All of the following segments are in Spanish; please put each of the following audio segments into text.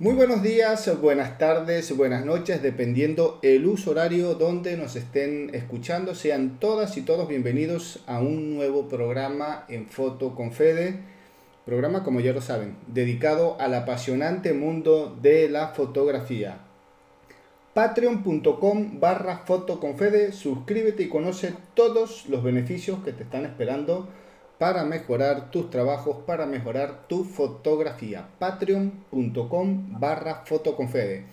Muy buenos días, buenas tardes, buenas noches, dependiendo el uso horario donde nos estén escuchando. Sean todas y todos bienvenidos a un nuevo programa en Foto con Fede. Programa, como ya lo saben, dedicado al apasionante mundo de la fotografía. Patreon.com barra fotoconfede, suscríbete y conoce todos los beneficios que te están esperando para mejorar tus trabajos, para mejorar tu fotografía. Patreon.com barra fotoconfede.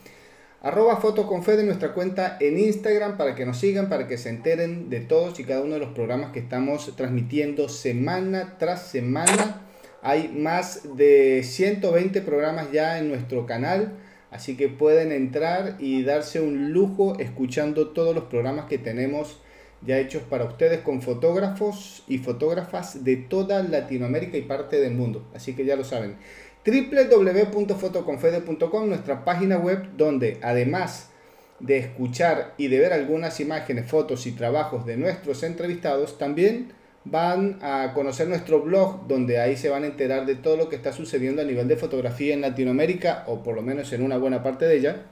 Arroba fotoconfede nuestra cuenta en Instagram para que nos sigan, para que se enteren de todos y cada uno de los programas que estamos transmitiendo semana tras semana. Hay más de 120 programas ya en nuestro canal, así que pueden entrar y darse un lujo escuchando todos los programas que tenemos ya hechos para ustedes con fotógrafos y fotógrafas de toda Latinoamérica y parte del mundo. Así que ya lo saben. www.fotoconfede.com, nuestra página web donde además de escuchar y de ver algunas imágenes, fotos y trabajos de nuestros entrevistados, también van a conocer nuestro blog donde ahí se van a enterar de todo lo que está sucediendo a nivel de fotografía en Latinoamérica o por lo menos en una buena parte de ella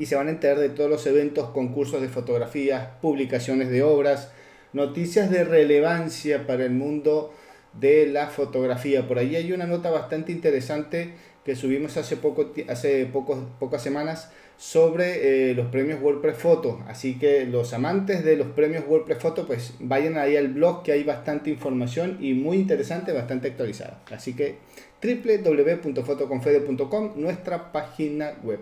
y se van a enterar de todos los eventos, concursos de fotografías, publicaciones de obras, noticias de relevancia para el mundo de la fotografía. Por ahí hay una nota bastante interesante que subimos hace, poco, hace pocas semanas sobre eh, los premios WordPress Photo. Así que los amantes de los premios WordPress Photo, pues vayan ahí al blog que hay bastante información y muy interesante, bastante actualizada. Así que www.fotoconfede.com, nuestra página web.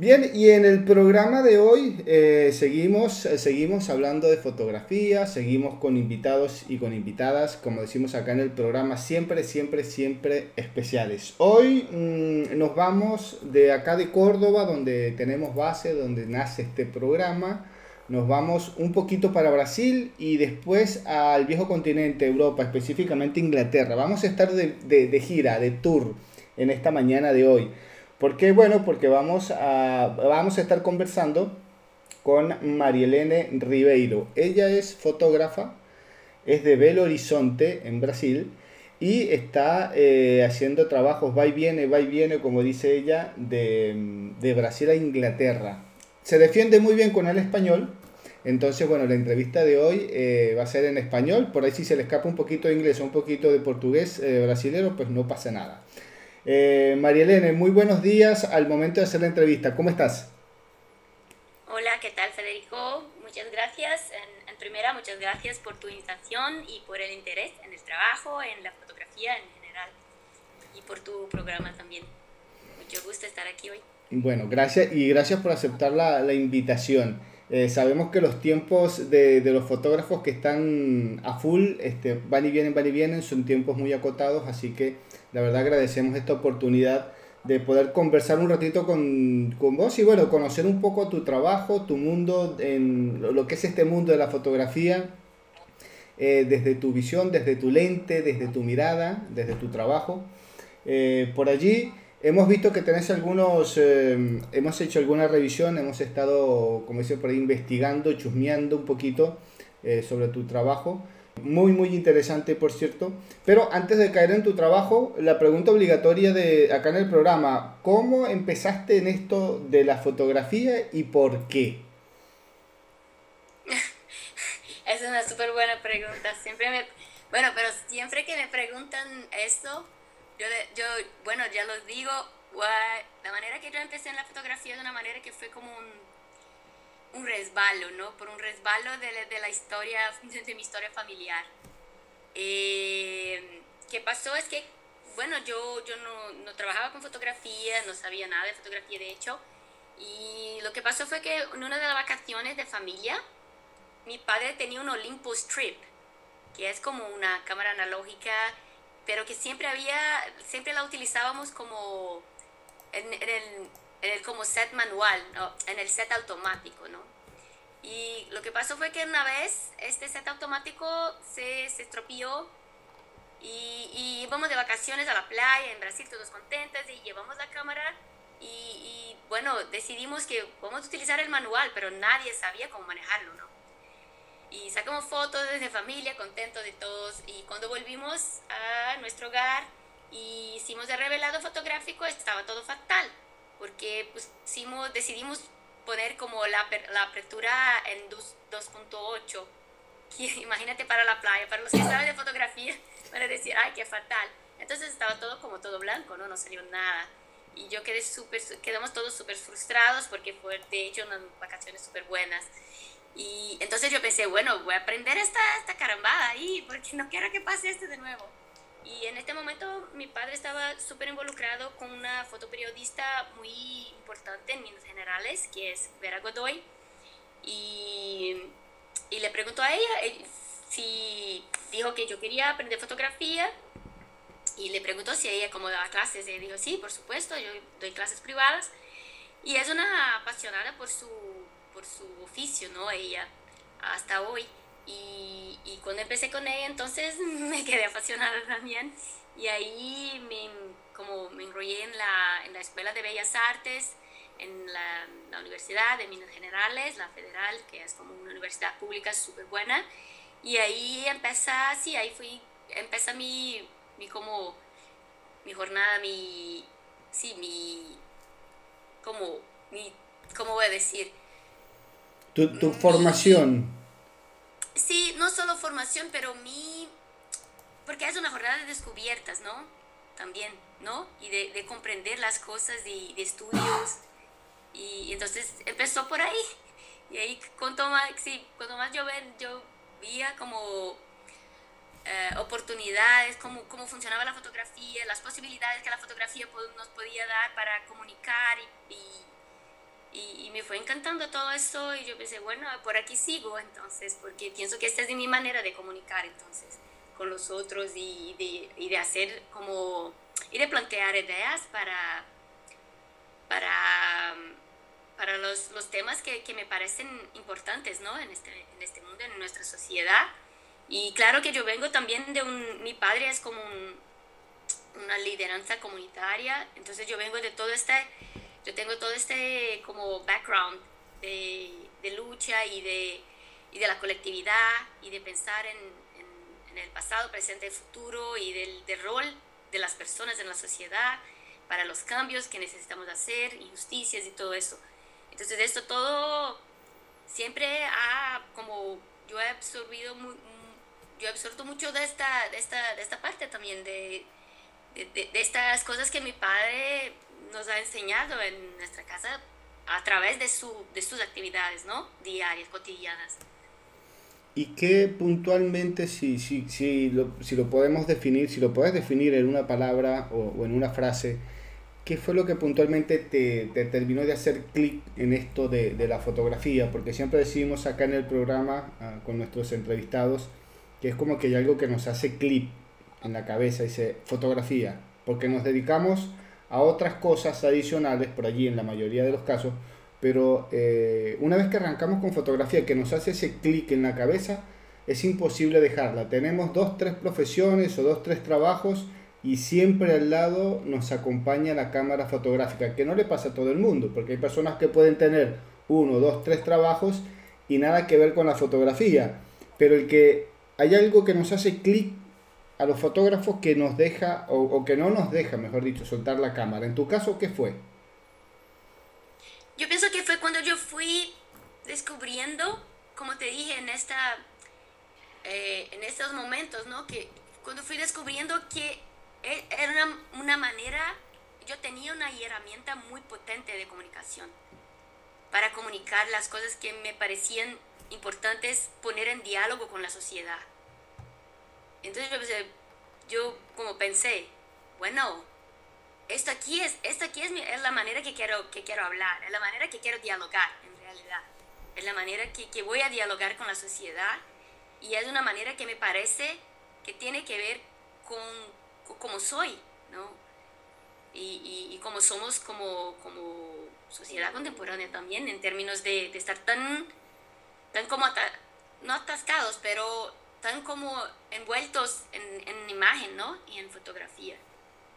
Bien, y en el programa de hoy eh, seguimos, eh, seguimos hablando de fotografía, seguimos con invitados y con invitadas, como decimos acá en el programa, siempre, siempre, siempre especiales. Hoy mm, nos vamos de acá de Córdoba, donde tenemos base, donde nace este programa. Nos vamos un poquito para Brasil y después al viejo continente, Europa, específicamente Inglaterra. Vamos a estar de, de gira, de tour en esta mañana de hoy. ¿Por qué? Bueno, porque vamos a, vamos a estar conversando con Marielene Ribeiro. Ella es fotógrafa, es de Belo Horizonte, en Brasil, y está eh, haciendo trabajos, va y viene, va y viene, como dice ella, de, de Brasil a Inglaterra. Se defiende muy bien con el español, entonces, bueno, la entrevista de hoy eh, va a ser en español. Por ahí si se le escapa un poquito de inglés o un poquito de portugués eh, brasilero, pues no pasa nada. Eh, María Elena, muy buenos días al momento de hacer la entrevista. ¿Cómo estás? Hola, ¿qué tal Federico? Muchas gracias. En, primera, muchas gracias por tu invitación y por el interés en el trabajo, en la fotografía en general y por tu programa también. Mucho gusto estar aquí hoy. Bueno, gracias y gracias por aceptar la, la invitación. Eh, sabemos que los tiempos de, de, los fotógrafos que están a full este, van y vienen, van y vienen, son tiempos muy acotados, así que la verdad agradecemos esta oportunidad de poder conversar un ratito con, con, vos y bueno, conocer un poco tu trabajo, tu mundo, en lo que es este mundo de la fotografía, eh, desde tu visión, desde tu lente, desde tu mirada, desde tu trabajo. Eh, por allí hemos visto que tenés algunos, eh, hemos hecho alguna revisión, hemos estado, como dice por ahí, investigando, chusmeando un poquito sobre tu trabajo. Muy, muy interesante, por cierto. Pero antes de caer en tu trabajo, la pregunta obligatoria de acá en el programa, ¿cómo empezaste en esto de la fotografía y por qué? es una súper buena pregunta. Siempre me, bueno, pero siempre que me preguntan esto, yo, yo bueno, ya lo digo, la manera que yo empecé en la fotografía de una manera que fue como un un resbalo, ¿no? Por un resbalo de, de la historia, de mi historia familiar. Eh, ¿Qué pasó? Es que, bueno, yo, yo no, no, trabajaba con fotografía, no sabía nada de fotografía, de hecho. Y lo que pasó fue que en una de las vacaciones de familia, mi padre tenía un Olympus Trip, que es como una cámara analógica, pero que siempre había, siempre la utilizábamos como en, en el en el como set manual, en el set automático, ¿no? Y lo que pasó fue que una vez este set automático se, se estropeó y, y, íbamos de vacaciones a la playa en Brasil, todos contentos, y llevamos la cámara y, y, bueno, decidimos que vamos a utilizar el manual, pero nadie sabía cómo manejarlo, ¿no? Y sacamos fotos desde familia, contentos de todos, y cuando volvimos a nuestro hogar, y hicimos el revelado fotográfico, estaba todo fatal, porque pusimos, decidimos poner como la, la apertura en 2.8. Imagínate para la playa, para los que saben de fotografía, para decir, ay, qué fatal. Entonces estaba todo como todo blanco, ¿no? No salió nada. Y yo quedé súper, quedamos todos súper frustrados porque fue de hecho unas vacaciones súper buenas. Y entonces yo pensé, bueno, voy a aprender esta, esta carambada ahí porque no quiero que pase esto de nuevo. Y en este momento mi padre estaba súper involucrado con una fotoperiodista muy importante en Minas Generales, que es Vera Godoy. Y, y le preguntó a ella eh, si dijo que yo quería aprender fotografía y le preguntó si ella como daba clases. Y dijo, sí, por supuesto, yo doy clases privadas. Y es una apasionada por su, por su oficio, ¿no? Ella, hasta hoy. Y, y, cuando empecé con ella, entonces me quedé apasionada también. Y ahí me, como me enrollé en la, en la Escuela de Bellas Artes, en la, la, Universidad de Minas Generales, la Federal, que es como una universidad pública súper buena. Y ahí empecé, sí, ahí fui, empezó mi, mi como, mi jornada, mi, sí, mi, como, mi, ¿cómo voy a decir? Tu, tu formación. Sí, no solo formación, pero mi, porque es una jornada de descubiertas, ¿no? También, ¿no? Y de, de comprender las cosas de, de estudios. Y, entonces empezó por ahí. Y ahí cuanto más, sí, cuanto más yo, ven, yo veía como eh, oportunidades, cómo, cómo funcionaba la fotografía, las posibilidades que la fotografía nos podía dar para comunicar y, y, y, me fue encantando todo eso y yo pensé, bueno, por aquí sigo entonces, porque pienso que esta es mi manera de comunicar entonces con los otros y de, y de hacer como, y de plantear ideas para, para, para los, los temas que, que, me parecen importantes ¿no? en, este, en este mundo, en nuestra sociedad y claro que yo vengo también de un, mi padre es como una lideranza comunitaria, entonces yo vengo de todo este, yo tengo todo este como background de, de lucha y de, y de la colectividad y de pensar en, en, en el pasado, presente y futuro y del, del, rol de las personas en la sociedad para los cambios que necesitamos hacer, injusticias y todo eso. Entonces esto todo siempre ha como yo he absorbido muy, yo he absorto mucho de esta, de esta, de esta parte también, de, de, de, estas cosas que mi padre nos ha enseñado en nuestra casa a través de, su, de sus actividades, ¿no? Diarias, cotidianas. ¿Y qué puntualmente, si, si, si, lo, si lo podemos definir, si lo puedes definir en una palabra o, o en una frase, qué fue lo que puntualmente te, te terminó de hacer clic en esto de, de, la fotografía? Porque siempre decimos acá en el programa uh, con nuestros entrevistados, que es como que hay algo que nos hace clip en la cabeza, dice fotografía, porque nos dedicamos a otras cosas adicionales por allí en la mayoría de los casos, pero eh, una vez que arrancamos con fotografía que nos hace ese clic en la cabeza, es imposible dejarla. Tenemos dos, tres profesiones o dos, tres trabajos y siempre al lado nos acompaña la cámara fotográfica, que no le pasa a todo el mundo, porque hay personas que pueden tener uno, dos, tres trabajos y nada que ver con la fotografía, pero el que hay algo que nos hace clic a los fotógrafos que nos deja, o, que no nos deja, mejor dicho, soltar la cámara. En tu caso, ¿qué fue? Yo pienso que fue cuando yo fui descubriendo, como te dije, en, esta, eh, en estos momentos, ¿no? Que cuando fui descubriendo que e, era una manera, yo tenía una herramienta muy potente de comunicación para comunicar las cosas que me parecían importantes poner en diálogo con la sociedad. Entonces yo, pensé, yo como pensé, bueno, esto aquí es, esto aquí es, mi, es, la manera que quiero, que quiero hablar, es la manera que quiero dialogar en realidad, es la manera que, que voy a dialogar con la sociedad y es una manera que me parece que tiene que ver con, cómo soy, ¿no? Y, y, y como somos como, como sociedad contemporánea también, en términos de, de estar tan tan como, no atascados, pero tan como envueltos en, en, imagen, ¿no? Y en fotografía.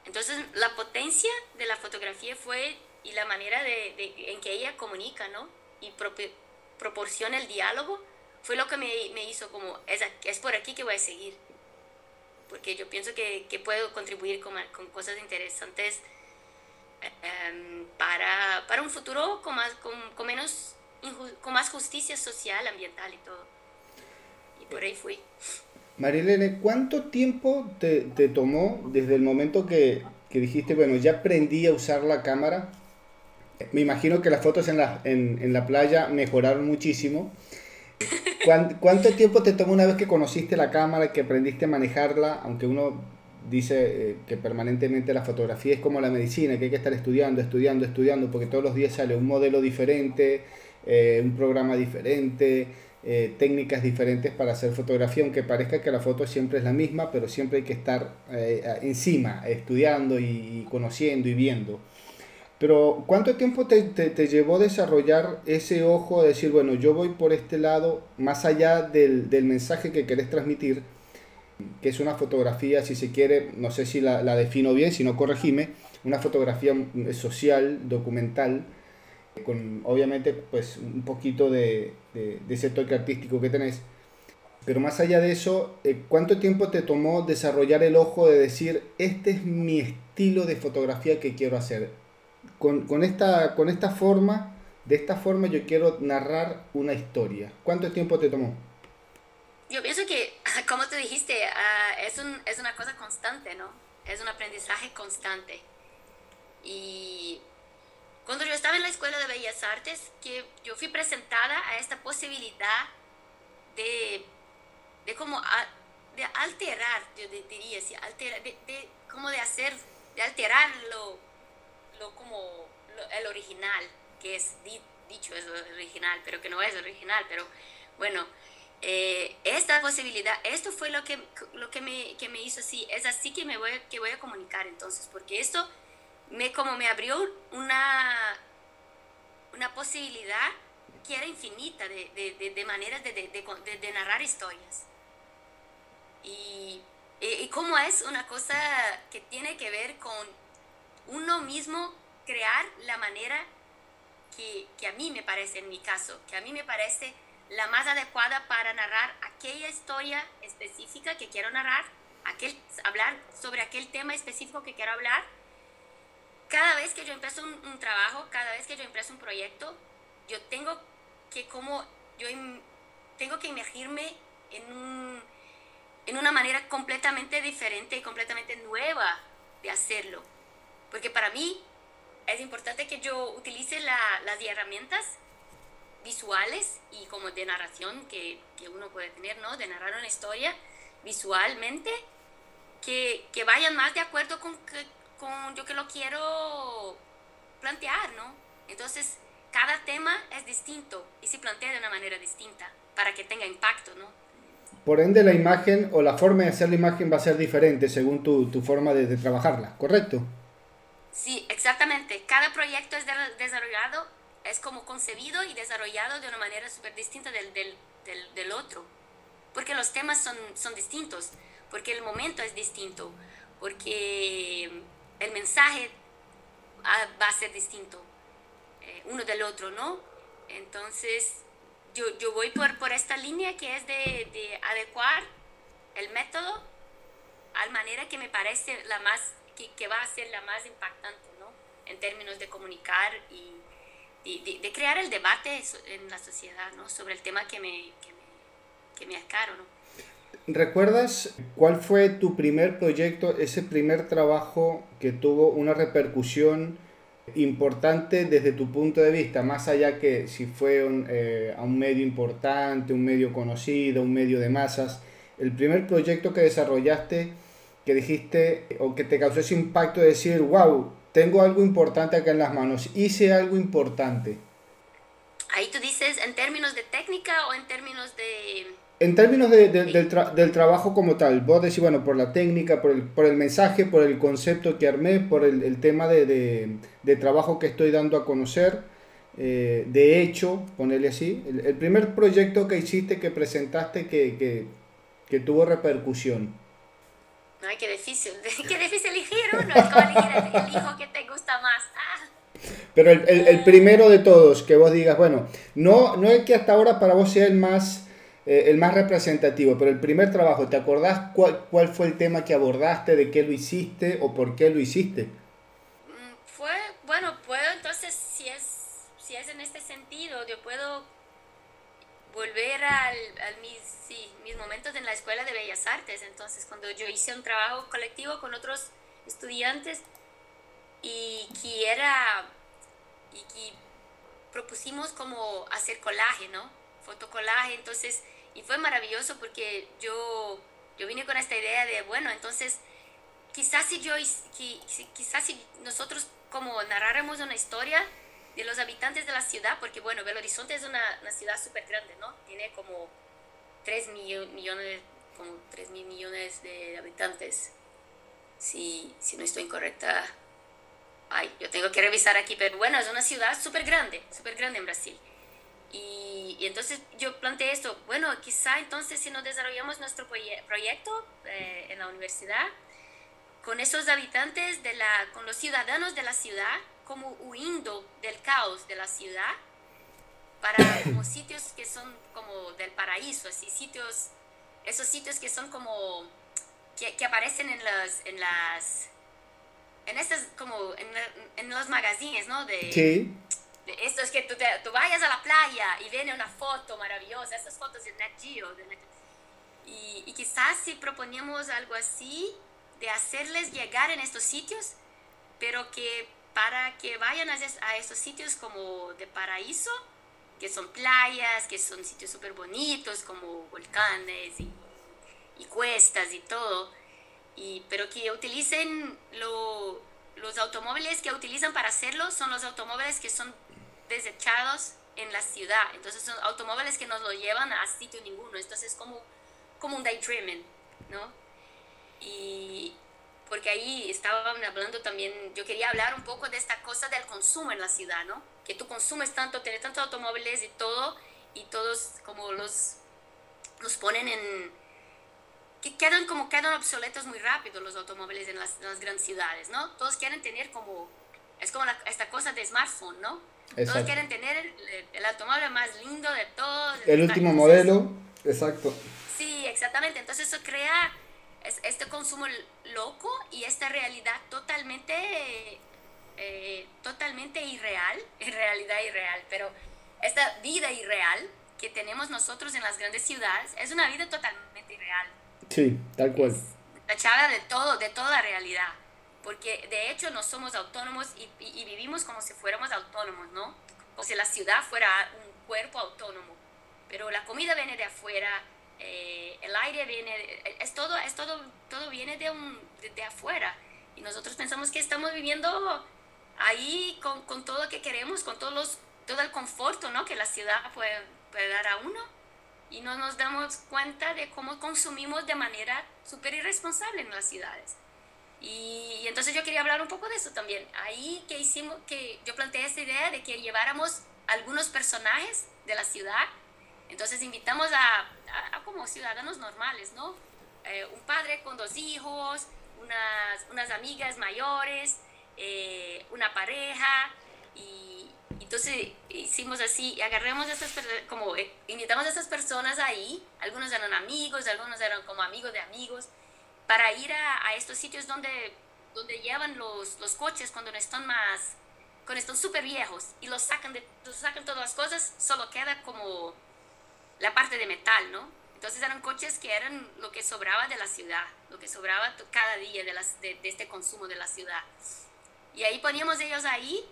Entonces, la potencia de la fotografía fue y la manera de, de en que ella comunica, ¿no? Y pro, proporciona el diálogo, fue lo que me, me hizo como, es, es, por aquí que voy a seguir. porque yo pienso que, que puedo contribuir con, con cosas interesantes em, para, para, un futuro con más, con, con menos, con más justicia social, ambiental y todo. Por ahí fui. Marilene, ¿cuánto tiempo te, te tomó desde el momento que, que, dijiste, bueno, ya aprendí a usar la cámara? Me imagino que las fotos en la, en, en la playa mejoraron muchísimo. ¿Cuánto tiempo te tomó una vez que conociste la cámara, que aprendiste a manejarla? Aunque uno dice eh, que permanentemente la fotografía es como la medicina, que hay que estar estudiando, estudiando, estudiando, porque todos los días sale un modelo diferente, eh, un programa diferente, eh, técnicas diferentes para hacer fotografía, aunque parezca que la foto siempre es la misma, pero siempre hay que estar encima, estudiando y conociendo y viendo. Pero ¿cuánto tiempo te, te, llevó desarrollar ese ojo de decir, bueno, yo voy por este lado, más allá del, del, mensaje que querés transmitir, que es una fotografía, si se quiere, no sé si la, la defino bien, si no corregime, una fotografía social, documental, con obviamente pues un poquito de, de, ese toque artístico que tenés. Pero más allá de eso, eh, ¿cuánto tiempo te tomó desarrollar el ojo de decir, este es mi estilo de fotografía que quiero hacer? con, esta, con esta forma, de esta forma yo quiero narrar una historia. ¿Cuánto tiempo te tomó? Yo pienso que, como tú dijiste, uh, es, un, es una cosa constante, ¿no? Es un aprendizaje constante. Y cuando yo estaba en la Escuela de Bellas Artes, que yo fui presentada a esta posibilidad de, de como de alterar, yo diría así, alterar, de, de, como de hacer, de alterarlo como el original, que es dicho es original, pero que no es original, pero bueno, eh, esta posibilidad, esto fue lo que, lo que me, que me hizo así, es así que me voy, que voy a comunicar entonces, porque esto me, como me abrió una, una posibilidad que era infinita de, de, de maneras de, narrar historias. Y, y, y como es una cosa que tiene que ver con uno mismo crear la manera que, que, a mí me parece, en mi caso, que a mí me parece la más adecuada para narrar aquella historia específica que quiero narrar, aquel, hablar sobre aquel tema específico que quiero hablar. Cada vez que yo empiezo un, un trabajo, cada vez que yo empiezo un proyecto, yo tengo que como, yo tengo que emergirme en, un, en una manera completamente diferente y completamente nueva de hacerlo. Porque para mí es importante que yo utilice las herramientas visuales y como de narración que, que, uno puede tener, ¿no? De narrar una historia visualmente que, que vayan más de acuerdo con, con yo que lo quiero plantear, ¿no? Entonces, cada tema es distinto y se plantea de una manera distinta para que tenga impacto, ¿no? Por ende, la imagen o la forma de hacer la imagen va a ser diferente según tu, tu forma de, de trabajarla, ¿correcto? Sí, exactamente. Cada proyecto es desarrollado, es como concebido y desarrollado de una manera súper distinta del, del, del, del, otro. Porque los temas son, son distintos, porque el momento es distinto, porque el mensaje va a ser distinto eh, uno del otro, ¿no? Entonces, yo, yo voy por, por esta línea que es de, de adecuar el método a la manera que me parece la más que, que, va a ser la más impactante, ¿no? En términos de comunicar y, de, de, crear el debate en la sociedad, ¿no? Sobre el tema que me, que me, que me acaro, ¿no? ¿Recuerdas cuál fue tu primer proyecto, ese primer trabajo que tuvo una repercusión importante desde tu punto de vista, más allá que si fue un, eh, a un medio importante, un medio conocido, un medio de masas, el primer proyecto que desarrollaste que dijiste o que te causó ese impacto de decir, wow, tengo algo importante acá en las manos, hice algo importante? Ahí tú dices en términos de técnica o en términos de... En términos de, de, del, tra del, trabajo como tal, vos decís, bueno, por la técnica, por el, por el mensaje, por el concepto que armé, por el, el tema de, de, trabajo que estoy dando a conocer, eh, de hecho, ponerle así, el, el, primer proyecto que hiciste, que presentaste, que, que, que tuvo repercusión. Ay, qué difícil, qué difícil elegir uno, es como elegir el, hijo que te gusta más. Ah. Pero el, el, el, primero de todos, que vos digas, bueno, no, no es que hasta ahora para vos sea el más, eh, el más representativo, pero el primer trabajo, ¿te acordás cuál, cuál fue el tema que abordaste, de qué lo hiciste o por qué lo hiciste? Mm, fue, bueno, puedo entonces, si es, si es en este sentido, yo puedo volver al, mis, mis momentos en la Escuela de Bellas Artes, entonces cuando yo hice un trabajo colectivo con otros estudiantes y que era, y que propusimos como hacer colaje, ¿no? Fotocolaje, entonces y fue maravilloso porque yo, yo vine con esta idea de, bueno, entonces quizás si yo, quizás si nosotros como narráramos una historia de los habitantes de la ciudad, porque bueno, Belo Horizonte es una, una ciudad súper grande, ¿no? Tiene como 3 millones, como 3 mil millones de habitantes, si, si no estoy incorrecta. Ay, yo tengo que revisar aquí, pero bueno, es una ciudad súper grande, súper grande en Brasil. Y, entonces yo planteé esto, bueno, quizá entonces si nos desarrollamos nuestro proyecto eh, en la universidad, con esos habitantes, de la, con los ciudadanos de la ciudad, como huyendo del caos de la ciudad, para como sitios que son como del paraíso, así sitios, esos sitios que son como, que, que aparecen en las, en las, en estas, como, en, en los magazines, ¿no? De, sí esto es que tú, tú, vayas a la playa y viene una foto maravillosa, estas fotos de Net Geo. y, y, quizás si proponíamos algo así, de hacerles llegar en estos sitios, pero que para que vayan a, a estos sitios como de paraíso, que son playas, que son sitios súper bonitos, como volcanes y, y, cuestas y todo, y, pero que utilicen lo, los automóviles que utilizan para hacerlo son los automóviles que son desechados en la ciudad. Entonces son automóviles que nos lo llevan a sitio ninguno. Entonces es como, como un daydreaming, ¿no? Y porque ahí estaban hablando también, yo quería hablar un poco de esta cosa del consumo en la ciudad, ¿no? Que tú consumes tanto, tienes tantos automóviles y todo, y todos como los, los ponen en... que quedan como quedan obsoletos muy rápido los automóviles en las, grandes ciudades, ¿no? Todos quieren tener como... Es como esta cosa de smartphone, ¿no? Todos quieren tener el, automóvil más lindo de todos. El último modelo, exacto. Sí, exactamente. Entonces eso crea este consumo loco y esta realidad totalmente, eh, totalmente irreal, en realidad irreal, pero esta vida irreal que tenemos nosotros en las grandes ciudades es una vida totalmente irreal. Sí, tal cual. la chava de todo, de toda realidad porque de hecho no somos autónomos y, vivimos como si fuéramos autónomos, ¿no? Como si la ciudad fuera un cuerpo autónomo, pero la comida viene de afuera, eh, el aire viene, es todo, es todo, todo viene de, un, de, afuera y nosotros pensamos que estamos viviendo ahí con, con, todo lo que queremos, con todos los, todo el conforto ¿no? que la ciudad puede, puede dar a uno y no nos damos cuenta de cómo consumimos de manera súper irresponsable en las ciudades. Y, entonces yo quería hablar un poco de eso también. Ahí que hicimos, que yo planteé esta idea de que lleváramos algunos personajes de la ciudad. Entonces invitamos a, a, como ciudadanos normales, ¿no? Eh, un padre con dos hijos, unas, unas amigas mayores, eh, una pareja y entonces hicimos así, agarramos a estas como eh, invitamos a estas personas ahí, algunos eran amigos, algunos eran como amigos de amigos para ir a, estos sitios donde, donde llevan los, los coches cuando están más, cuando están súper viejos y los sacan, de, sacan todas las cosas, solo queda como la parte de metal, ¿no? Entonces eran coches que eran lo que sobraba de la ciudad, lo que sobraba cada día de, las, de, este consumo de la ciudad. Y ahí poníamos ellos ahí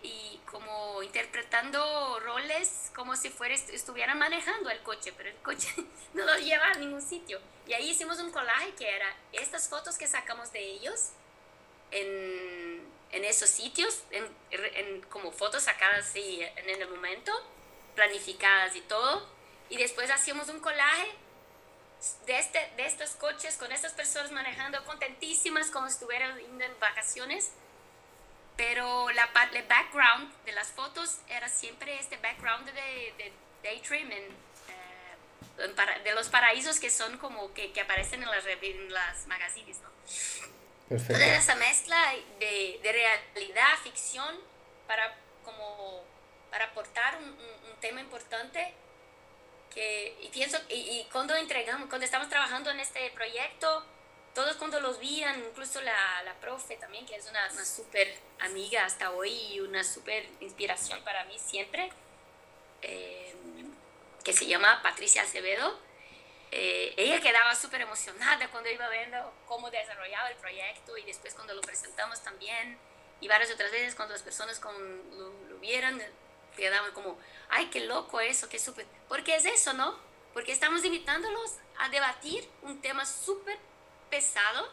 y como interpretando roles como si fuera, estuvieran manejando el coche, pero el coche no lo lleva a ningún sitio. Y ahí hicimos un collage que era estas fotos que sacamos de ellos en, en esos sitios, en, en, como fotos sacadas así en el momento, planificadas y todo. Y después hacíamos un collage de, este, de estos coches con estas personas manejando contentísimas como si estuvieran en vacaciones pero la el background de las fotos era siempre este background de, de daydreaming, de los paraísos que son como que, que aparecen en las, en las magazines, ¿no? Perfecto. Toda esa mezcla de, de, realidad, ficción, para, como, para aportar un, un, tema importante, que, y pienso, y, cuando entregamos, cuando estamos trabajando en este proyecto, todos cuando los vían, incluso la, la profe también, que es una, una súper amiga hasta hoy y una súper inspiración para mí siempre, eh, que se llama Patricia Acevedo. Eh, ella quedaba súper emocionada cuando iba viendo cómo desarrollaba el proyecto y después cuando lo presentamos también y varias otras veces cuando las personas con, lo, lo vieran quedaban como, ay, qué loco eso, qué súper, porque es eso, ¿no? Porque estamos invitándolos a debatir un tema súper pesado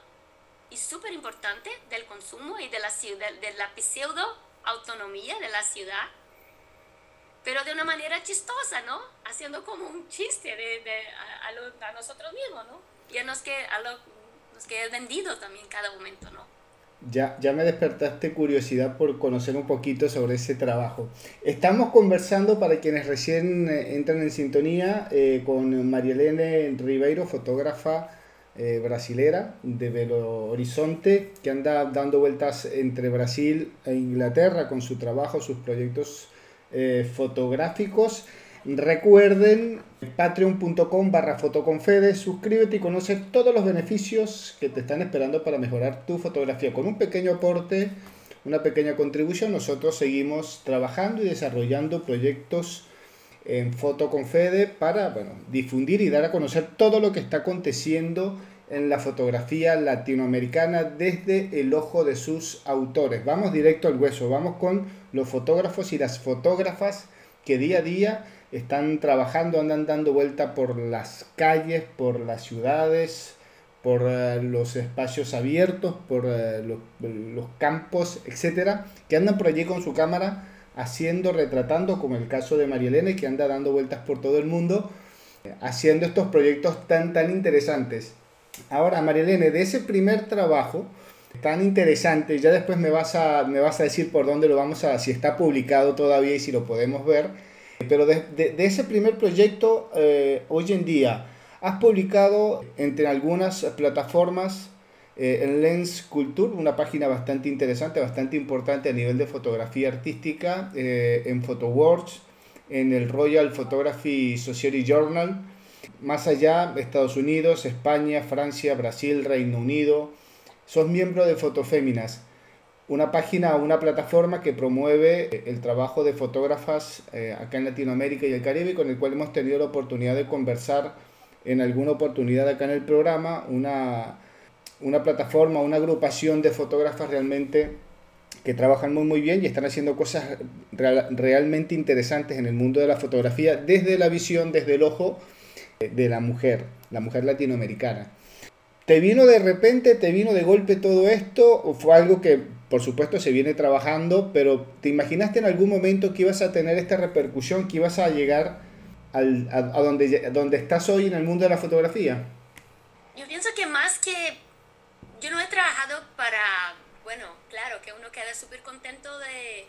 y súper importante del consumo y de la, ciudad, de la pseudo autonomía de la ciudad, pero de una manera chistosa, ¿no? Haciendo como un chiste de, de a, a, nosotros mismos, ¿no? Y a los que, a los que he vendido también cada momento, ¿no? Ya, ya me despertaste curiosidad por conocer un poquito sobre ese trabajo. Estamos conversando para quienes recién eh, entran en sintonía eh, con Marielene Ribeiro, fotógrafa eh, brasilera de Belo Horizonte, que anda dando vueltas entre Brasil e Inglaterra con su trabajo, sus proyectos eh, fotográficos. Recuerden patreon.com barra fotoconfede, suscríbete y conoce todos los beneficios que te están esperando para mejorar tu fotografía. Con un pequeño aporte, una pequeña contribución, nosotros seguimos trabajando y desarrollando proyectos en Foto con Fede para bueno, difundir y dar a conocer todo lo que está aconteciendo en la fotografía latinoamericana desde el ojo de sus autores. Vamos directo al hueso, vamos con los fotógrafos y las fotógrafas que día a día están trabajando, andan dando vuelta por las calles, por las ciudades, por uh, los espacios abiertos, por uh, los, los, campos, etcétera, que andan por allí con su cámara haciendo, retratando, como el caso de Marielene, que anda dando vueltas por todo el mundo, haciendo estos proyectos tan, tan interesantes. Ahora, Marielene, de ese primer trabajo tan interesante, ya después me vas a, me vas a decir por dónde lo vamos a, si está publicado todavía y si lo podemos ver, pero de, de, de ese primer proyecto, eh, hoy en día, has publicado entre algunas plataformas eh, en Lens Culture, una página bastante interesante, bastante importante a nivel de fotografía artística, eh, en PhotoWorks, en el Royal Photography Society Journal, más allá, Estados Unidos, España, Francia, Brasil, Reino Unido. Sos miembro de Fotoféminas, una página, una plataforma que promueve el trabajo de fotógrafas eh, acá en Latinoamérica y el Caribe, con el cual hemos tenido la oportunidad de conversar en alguna oportunidad acá en el programa, una una plataforma, una agrupación de fotógrafas realmente que trabajan muy muy bien y están haciendo cosas real, realmente interesantes en el mundo de la fotografía desde la visión, desde el ojo de la mujer, la mujer latinoamericana. ¿Te vino de repente, te vino de golpe todo esto o fue algo que por supuesto se viene trabajando, pero ¿te imaginaste en algún momento que ibas a tener esta repercusión, que ibas a llegar al, a, donde, a donde estás hoy en el mundo de la fotografía? Yo pienso que más que yo no he trabajado para, bueno, claro, que uno queda súper contento de,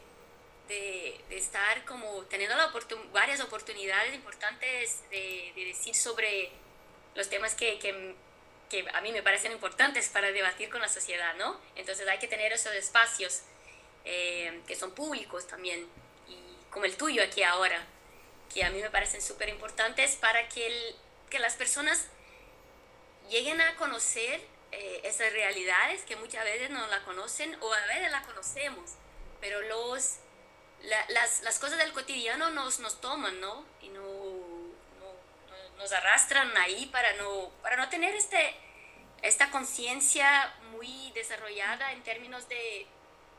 de, de, estar como teniendo la oportun varias oportunidades importantes de, de, decir sobre los temas que, que, que, a mí me parecen importantes para debatir con la sociedad, ¿no? Entonces hay que tener esos espacios eh, que son públicos también, y como el tuyo aquí ahora, que a mí me parecen súper importantes para que, el, que las personas lleguen a conocer eh, esas realidades que muchas veces no la conocen o a veces la conocemos, pero los, la, las, las, cosas del cotidiano nos, nos toman, ¿no? Y no, no, nos arrastran ahí para no, para no tener este, esta conciencia muy desarrollada en términos de,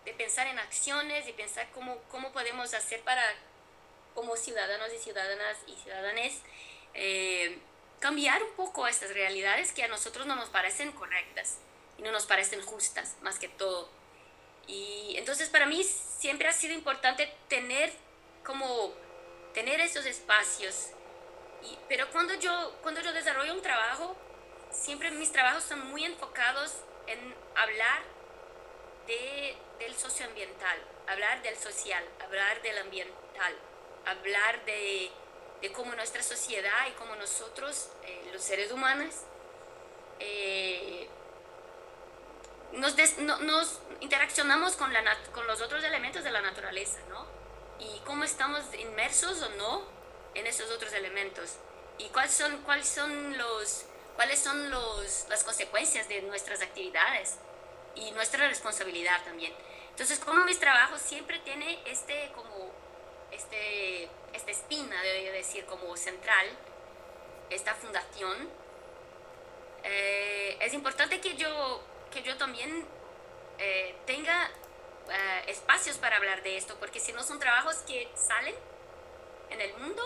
de, pensar en acciones y pensar cómo, cómo podemos hacer para, como ciudadanos y ciudadanas y ciudadanes, eh, cambiar un poco estas realidades que a nosotros no nos parecen correctas y no nos parecen justas, más que todo. Y entonces para mí siempre ha sido importante tener como tener esos espacios. Y, pero cuando yo, cuando yo desarrollo un trabajo, siempre mis trabajos son muy enfocados en hablar de, del socioambiental, hablar del social, hablar del ambiental, hablar de de cómo nuestra sociedad y cómo nosotros, eh, los seres humanos, eh, nos, des, no, nos, interaccionamos con, la, con los otros elementos de la naturaleza, ¿no? Y cómo estamos inmersos o no en esos otros elementos. y cuáles son, cuáles son, los, cuáles son los, las consecuencias de nuestras actividades y nuestra responsabilidad también. Entonces, como mis trabajos siempre tiene este como este, esta espina, de decir, como central, esta fundación, eh, es importante que yo, que yo también eh, tenga eh, espacios para hablar de esto, porque si no son trabajos que salen en el mundo,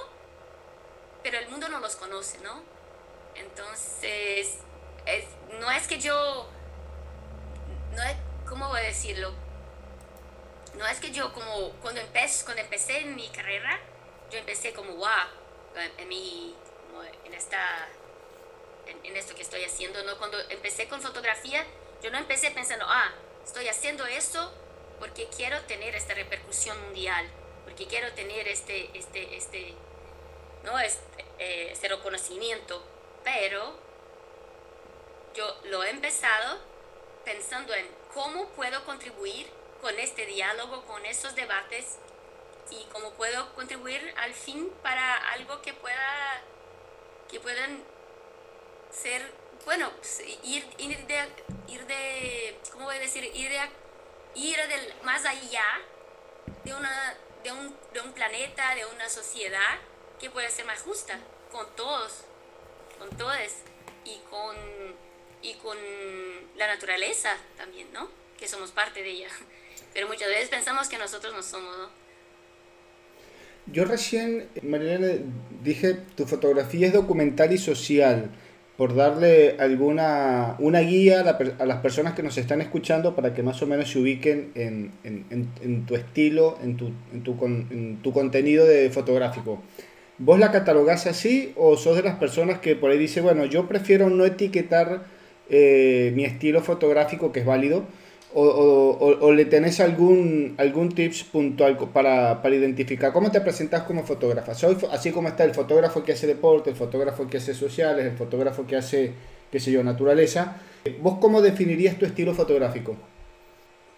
pero el mundo no los conoce, ¿no? Entonces, no es que yo, no es, ¿cómo voy a decirlo? No es que yo como cuando empecé, cuando empecé en mi carrera, yo empecé como, wow, en, mi, en, esta, en, esto que estoy haciendo, ¿no? Cuando empecé con fotografía, yo no empecé pensando, ah, estoy haciendo esto porque quiero tener esta repercusión mundial, porque quiero tener este, este, este, ¿no? este, eh, este reconocimiento, pero yo lo he empezado pensando en cómo puedo contribuir con este diálogo, con esos debates y cómo puedo contribuir al fin para algo que pueda, que puedan ser, bueno, pues, ir, ir, de, ir de, ¿cómo voy a decir? Ir, de, ir del, más allá de, una, de, un, de un planeta, de una sociedad que pueda ser más justa con todos, con todos y con, y con la naturaleza también, ¿no? Que somos parte de ella. Pero muchas veces pensamos que nosotros no somos, ¿no? Yo recién, Marilena, dije, tu fotografía es documental y social, por darle alguna una guía a, las personas que nos están escuchando para que más o menos se ubiquen en, en, en, tu estilo, en tu, tu, en tu contenido de fotográfico. ¿Vos la catalogás así o sos de las personas que por ahí dice, bueno, yo prefiero no etiquetar eh, mi estilo fotográfico, que es válido, o, le tenés algún, algún tips puntual para, para, identificar cómo te presentas como fotógrafa. Soy, así como está el fotógrafo que hace deporte, el fotógrafo que hace sociales, el fotógrafo que hace, qué sé yo, naturaleza. ¿Vos cómo definirías tu estilo fotográfico?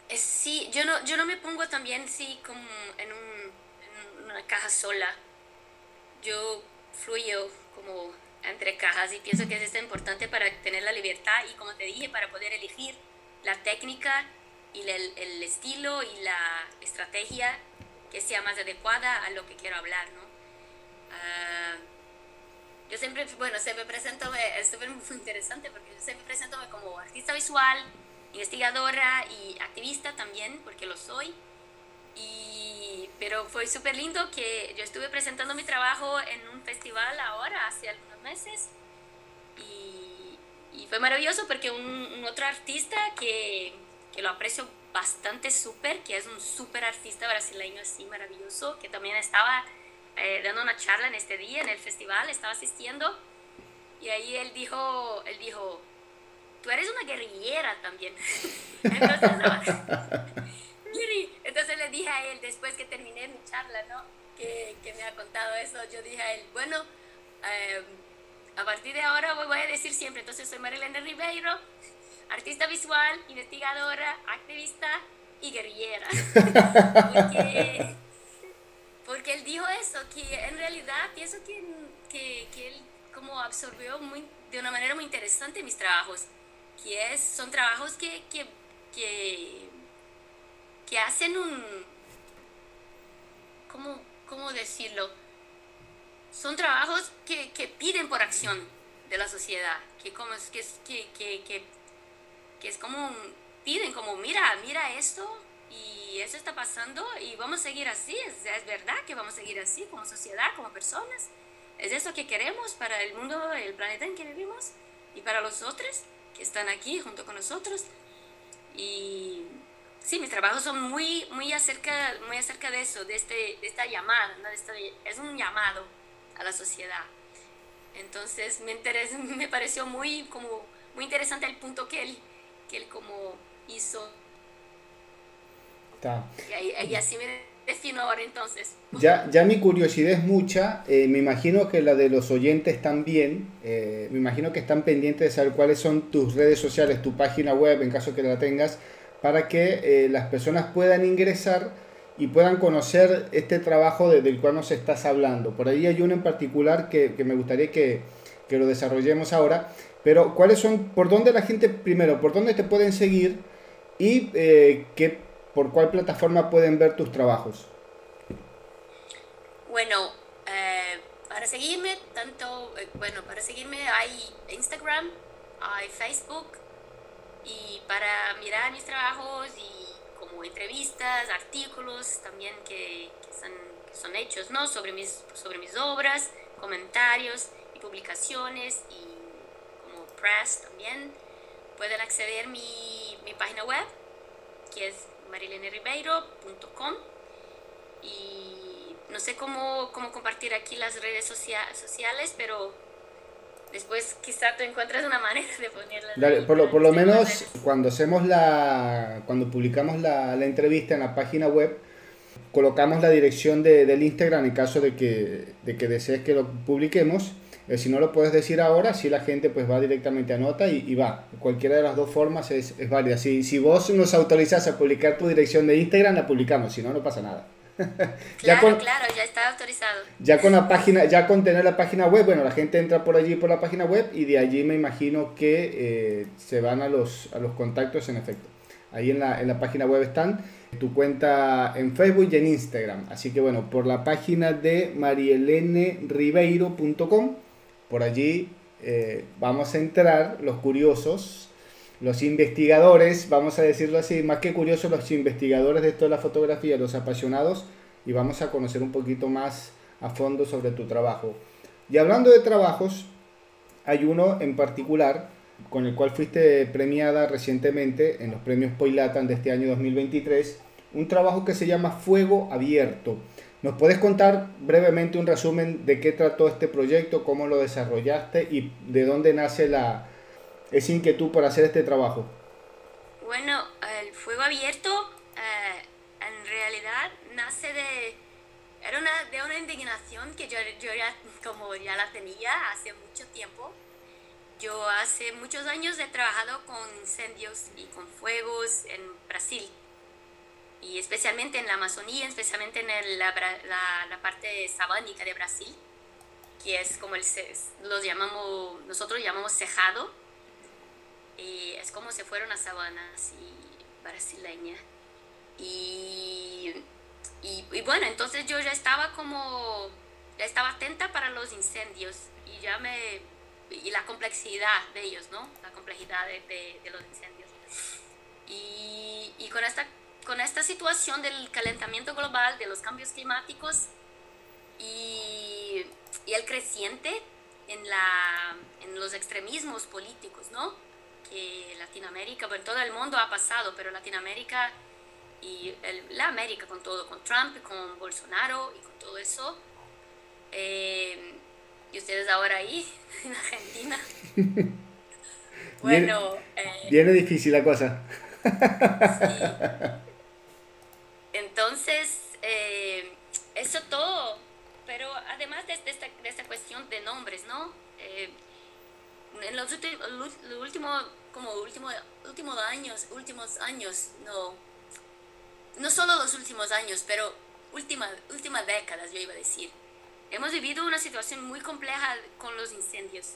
Eh, sí, yo no, yo no me pongo también sí como en, un, en una caja sola. Yo fluyo como entre cajas y pienso que es importante para tener la libertad y como te dije, para poder elegir la técnica y el, estilo y la estrategia que sea más adecuada a lo que quiero hablar, ¿no? Ah, yo siempre, bueno, se me presento, es súper muy interesante porque yo siempre presento como artista visual, investigadora y activista también, porque lo soy. Y, pero fue súper lindo que yo estuve presentando mi trabajo en un festival ahora, hace algunos meses, y fue maravilloso porque un, otro artista que, que, lo aprecio bastante súper, que es un súper artista brasileño así maravilloso, que también estaba eh, dando una charla en este día, en el festival, estaba asistiendo, y ahí él dijo, él dijo, tú eres una guerrillera también. entonces, entonces le dije a él, después que terminé mi charla, ¿no? Que, que me ha contado eso, yo dije a él, bueno, eh, a partir de ahora voy a decir siempre, entonces soy Marilena Ribeiro, artista visual, investigadora, activista y guerrillera. porque, él dijo eso, que en realidad pienso que, que, él como absorbió muy, de una manera muy interesante mis trabajos, que es, son trabajos que, que, que, que hacen un, ¿cómo, cómo decirlo? Son trabajos que, que piden por acción de la sociedad, que, como, que, que, que, que es como, piden como, mira, mira esto y eso está pasando y vamos a seguir así, es, es, verdad que vamos a seguir así como sociedad, como personas, es eso que queremos para el mundo, el planeta en que vivimos y para los otros que están aquí junto con nosotros. Y sí, mis trabajos son muy, muy, acerca, muy acerca de eso, de, este, de esta llamada, ¿no? este, es un llamado a la sociedad. Entonces me, me pareció muy, como, muy interesante el punto que él, que él como hizo. Y, así me defino ahora entonces. Ya, ya mi curiosidad es mucha, eh, me imagino que la de los oyentes también, eh, me imagino que están pendientes de saber cuáles son tus redes sociales, tu página web en caso que la tengas, para que eh, las personas puedan ingresar y puedan conocer este trabajo del cual nos estás hablando. Por ahí hay uno en particular que, me gustaría que, que, lo desarrollemos ahora, pero ¿cuáles son, por dónde la gente, primero, por dónde te pueden seguir y eh, qué, por cuál plataforma pueden ver tus trabajos? Bueno, eh, para seguirme, tanto, eh, bueno, para seguirme hay Instagram, hay Facebook, y para mirar mis trabajos y como entrevistas, artículos también que, son, son, hechos ¿no? sobre, mis, sobre mis obras, comentarios y publicaciones y como press también. Pueden acceder a mi, mi página web que es marileneribeiro.com y no sé cómo, cómo compartir aquí las redes sociales, pero después quizá tú encuentres una manera de ponerla. por, lo, por lo menos cuando hacemos la, cuando publicamos la, la, entrevista en la página web, colocamos la dirección de, del Instagram en caso de que, de que desees que lo publiquemos. Eh, si no lo puedes decir ahora, si la gente pues va directamente a nota y, y va. Cualquiera de las dos formas es, es válida. Si, si vos nos autorizás a publicar tu dirección de Instagram, la publicamos. Si no, no pasa nada. claro, claro, ya está autorizado. Ya con la página, ya con tener la página web, bueno, la gente entra por allí por la página web y de allí me imagino que eh, se van a los, a los contactos en efecto. Ahí en la, en la página web están tu cuenta en Facebook y en Instagram. Así que bueno, por la página de marielenerribeiro.com, por allí eh, vamos a entrar los curiosos, los investigadores, vamos a decirlo así, más que curiosos, los investigadores de toda la fotografía, los apasionados, y vamos a conocer un poquito más a fondo sobre tu trabajo. Y hablando de trabajos, hay uno en particular con el cual fuiste premiada recientemente en los premios Poilatan de este año 2023, un trabajo que se llama Fuego Abierto. ¿Nos puedes contar brevemente un resumen de qué trató este proyecto, cómo lo desarrollaste y de dónde nace la, esa inquietud por hacer este trabajo? Bueno, el fuego abierto eh, en realidad nace de, era una, de una indignación que yo, yo ya, como ya la tenía hace mucho tiempo. Yo hace muchos años he trabajado con incendios y con fuegos en Brasil y especialmente en la Amazonía, especialmente en la, la, parte sabánica de Brasil, que es como el, los llamamos, nosotros llamamos cejado, y es como si fuera una sabana así brasileña. Y, y, bueno, entonces yo ya estaba como, ya estaba atenta para los incendios y ya me, y la complejidad de ellos, ¿no? La complejidad de, de, los incendios. Y, y, con, esta, con esta situación del calentamiento global, de los cambios climáticos y, y el creciente en, la, en los extremismos políticos, ¿no? Que Latinoamérica, bueno, todo el mundo ha pasado, pero Latinoamérica y la América con todo, con Trump, con Bolsonaro y con todo eso. Eh, y ustedes ahora ahí, en Argentina. bueno. Eh, viene, difícil la cosa. Entonces, eh, eso todo, pero además de, esta, de, esta, cuestión de nombres, ¿no? En los, últimos, como últimos, últimos años, últimos años, no, no solo los últimos años, pero últimas últimas décadas, yo iba a decir, hemos vivido una situación muy compleja con los incendios.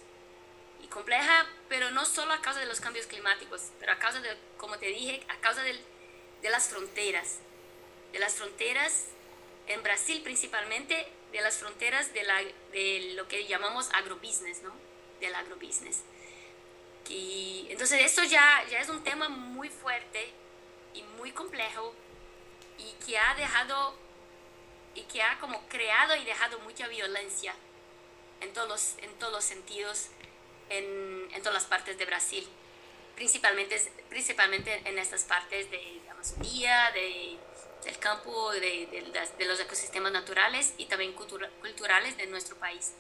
Y compleja, pero no solo a causa de los cambios climáticos, pero a causa de, como te dije, a causa de las fronteras. De las fronteras, en Brasil principalmente, de las fronteras de, la, de lo que llamamos agrobusiness, ¿no? Del agrobusiness. Y entonces eso ya, ya es un tema muy fuerte y muy complejo y que ha dejado y que ha como creado y dejado mucha violencia en todos los, en todos los sentidos en, en todas las partes de Brasil, principalmente, principalmente en estas partes de Amazonía, de, del campo, de, de, de, los ecosistemas naturales y también culturales de nuestro país.